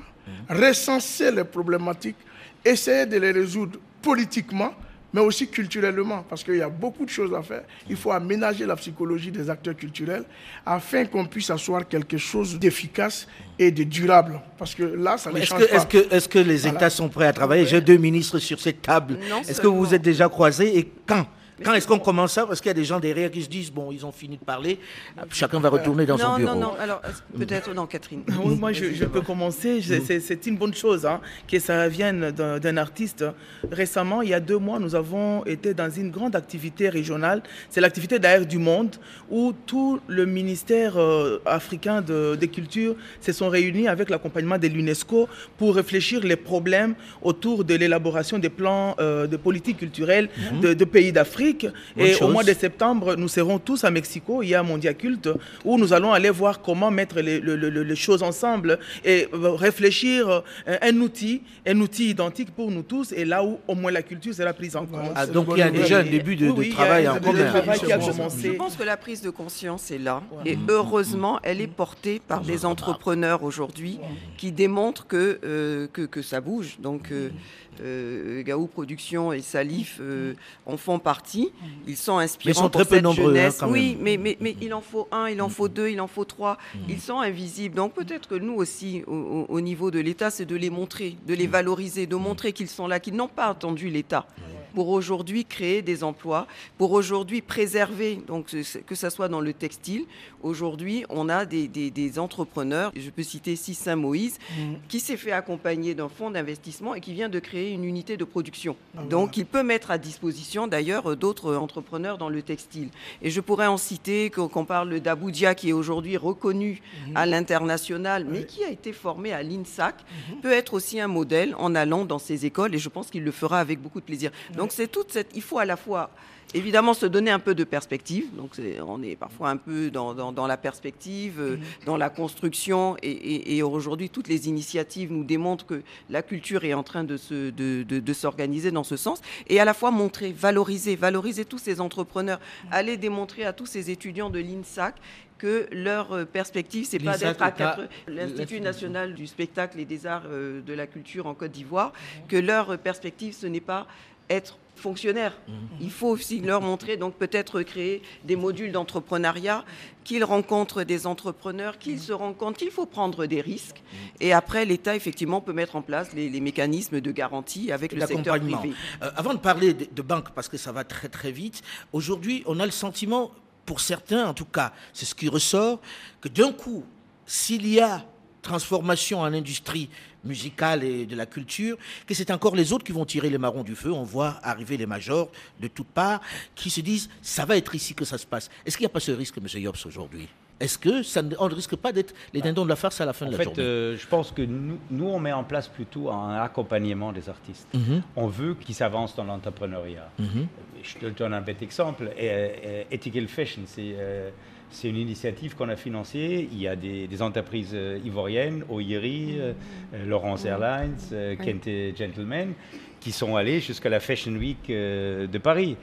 [SPEAKER 5] recenser les problématiques, essayer de les résoudre politiquement, mais aussi culturellement, parce qu'il y a beaucoup de choses à faire. Il faut aménager la psychologie des acteurs culturels afin qu'on puisse asseoir quelque chose d'efficace et de durable. Parce que là, ça ne
[SPEAKER 2] est-ce
[SPEAKER 5] change
[SPEAKER 2] que,
[SPEAKER 5] pas.
[SPEAKER 2] est-ce que, les
[SPEAKER 5] Voilà.
[SPEAKER 2] États sont prêts à travailler? J'ai deux ministres sur cette table. Est-ce que vous vous êtes déjà croisés et quand? Quand est-ce qu'on commence ça? Parce qu'il y a des gens derrière qui se disent bon, ils ont fini de parler, chacun va retourner dans son
[SPEAKER 6] non,
[SPEAKER 2] bureau.
[SPEAKER 6] non, non. Alors, est-ce- peut-être, non, Catherine.
[SPEAKER 3] Oui, moi, je, je peux commencer. C'est une bonne chose hein, que ça vienne d'un artiste. Récemment, il y a deux mois, nous avons été dans une grande activité régionale. C'est l'activité d'ailleurs du monde où tout le ministère euh, africain de, des cultures se sont réunis avec l'accompagnement de l'UNESCO pour réfléchir les problèmes autour de l'élaboration des plans euh, de politique culturelle de, de pays d'Afrique. Afrique. et au mois de septembre, nous serons tous à Mexico. Il y a un Mondiaculte où nous allons aller voir comment mettre les, choses ensemble et réfléchir un outil, un outil identique pour nous tous. Et là où au moins la culture sera prise en compte.
[SPEAKER 2] Ah, donc il y a déjà un début de, travail en commun.
[SPEAKER 6] Je pense que la prise de conscience est là. Et heureusement, elle est portée par des entrepreneurs aujourd'hui qui démontrent que, euh, que, que, ça bouge. Donc, euh, euh, Gaou Productions et Salif euh, en font partie. Ils sont inspirants
[SPEAKER 2] ils sont très peu nombreux, hein,
[SPEAKER 6] oui, mais, mais, mais, il en faut un, il en faut deux, il en faut trois. Ils sont invisibles. Donc peut-être que nous aussi, au, niveau de l'État, c'est de les montrer, de les valoriser, de montrer qu'ils sont là, qu'ils n'ont pas attendu l'État pour aujourd'hui créer des emplois, pour aujourd'hui préserver, donc que ce soit dans le textile. Aujourd'hui, on a des, des, entrepreneurs, je peux citer ici Saint-Moïse, mm. qui s'est fait accompagner d'un fonds d'investissement et qui vient de créer une unité de production. Ah, donc, il peut mettre à disposition d'ailleurs d'autres entrepreneurs dans le textile. Et je pourrais en citer qu'on parle d'Aboudia, qui est aujourd'hui reconnu mm-hmm. à l'international, mais qui a été formé à l'INSAC, mm-hmm. peut être aussi un modèle en allant dans ces écoles et je pense qu'il le fera avec beaucoup de plaisir. Donc c'est toute cette. Il faut à la fois évidemment se donner un peu de perspective. Donc on est parfois un peu dans, dans, la perspective, euh, mm-hmm. dans la construction. Et, aujourd'hui, toutes les initiatives nous démontrent que la culture est en train de, se, de, de, s'organiser dans ce sens. Et à la fois montrer, valoriser, valoriser tous ces entrepreneurs, mm-hmm. aller démontrer à tous ces étudiants de l'INSAC que leur euh, perspective, c'est pas d'être à quatre... l'Institut national du spectacle et des arts euh, de la culture en Côte d'Ivoire, mm-hmm. que leur perspective, ce n'est pas être fonctionnaires. Mhm. Il faut aussi leur montrer, donc peut-être créer des modules d'entrepreneuriat, qu'ils rencontrent des entrepreneurs, qu'ils se rendent compte qu'il faut prendre des risques. Mhm. Et après, l'État, effectivement, peut mettre en place les, mécanismes de garantie avec le secteur privé.
[SPEAKER 2] Euh, avant de parler de, de banque, parce que ça va très très vite, aujourd'hui, on a le sentiment, pour certains en tout cas, c'est ce qui ressort, que d'un coup, s'il y a transformation en industrie musicale et de la culture, que c'est encore les autres qui vont tirer les marrons du feu. On voit arriver les majors de toutes parts qui se disent ça va être ici que ça se passe. Est-ce qu'il n'y a pas ce risque, M. Yobs, aujourd'hui? Est-ce que ça, on ne risque pas d'être les dindons de la farce à la fin de la journée?
[SPEAKER 4] euh, Je pense que nous, nous, on met en place plutôt un accompagnement des artistes. Mhm. On veut qu'ils s'avancent dans l'entrepreneuriat. Mhm. Je te donne un bête exemple. Ethical Fashion, c'est euh, c'est une initiative qu'on a financée. Il y a des, entreprises euh, ivoiriennes, Oiri, euh, euh, Laurence Airlines, Kent Gentlemen, qui sont allés jusqu'à la Fashion Week de Paris.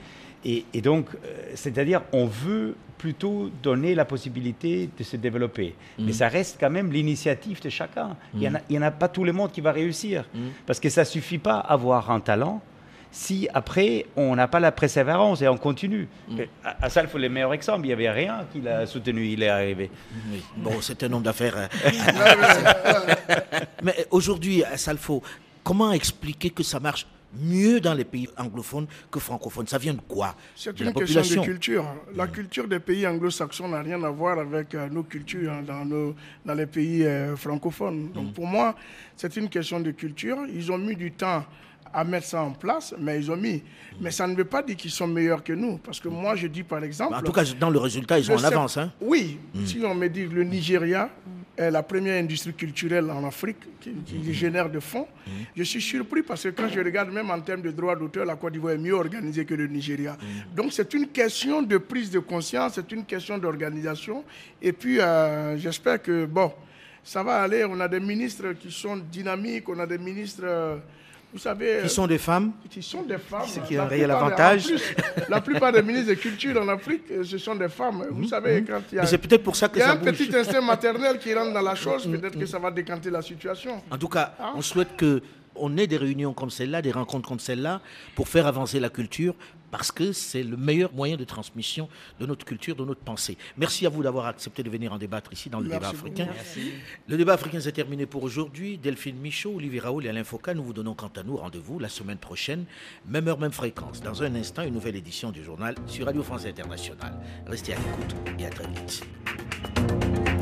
[SPEAKER 4] Et, donc, c'est-à-dire, on veut plutôt donner la possibilité de se développer. Mais mm. ça reste quand même l'initiative de chacun. Il n'y en, a pas tout le monde qui va réussir. Mm. Parce que ça ne suffit pas avoir un talent si après on n'a pas la persévérance et on continue. Mm. À, les meilleurs exemples. Il n'y avait rien qui l'a soutenu, il est arrivé.
[SPEAKER 2] Bon, c'est un homme d'affaires. Hein. Mais aujourd'hui, à Salfo, comment expliquer que ça marche mieux dans les pays anglophones que francophones? Ça vient de quoi?
[SPEAKER 5] C'est une question de culture. La culture des pays anglo-saxons n'a rien à voir avec euh, nos cultures hein, dans, nos, dans les pays euh, francophones. Donc mm. pour moi, c'est une question de culture. Ils ont mis du temps à mettre ça en place, mais ils ont mis. Mais ça ne veut pas dire qu'ils sont meilleurs que nous. Parce que moi, je dis par exemple.
[SPEAKER 2] En tout cas, dans le résultat, ils sont en avance. Hein.
[SPEAKER 5] Oui. Hmm. Si on me dit que le Nigeria est la première industrie culturelle en Afrique qui, hmm. génère de fonds, hmm. je suis surpris parce que quand je regarde même en termes de droits d'auteur, la Côte d'Ivoire est mieux organisée que le Nigeria. Donc c'est une question de prise de conscience, c'est une question d'organisation. Et puis, euh, j'espère que, bon, ça va aller. On a des ministres qui sont dynamiques, on a des ministres. Euh, vous savez,
[SPEAKER 2] qui sont des femmes
[SPEAKER 5] Qui sont des femmes.
[SPEAKER 2] Ce qui est un réel avantage.
[SPEAKER 5] la plupart des ministres de culture en Afrique, euh, ce sont des femmes. Vous mhm. savez,
[SPEAKER 2] quand il y a, c'est peut-être pour ça que
[SPEAKER 5] il y a un petit instinct maternel qui rentre dans la chose, mhm. peut-être que ça va décanter la situation.
[SPEAKER 2] En tout cas, hein? on souhaite que on ait des réunions comme celle-là, des rencontres comme celle-là, pour faire avancer la culture, parce que c'est le meilleur moyen de transmission de notre culture, de notre pensée. Merci à vous d'avoir accepté de venir en débattre ici dans le débat africain. Le débat africain s'est terminé pour aujourd'hui. Delphine Michaud, Olivier Raoul et Alain Foucault, nous vous donnons quant à nous rendez-vous la semaine prochaine, même heure, même fréquence. Dans un instant, une nouvelle édition du journal sur Radio France Internationale. Restez à l'écoute et à très vite.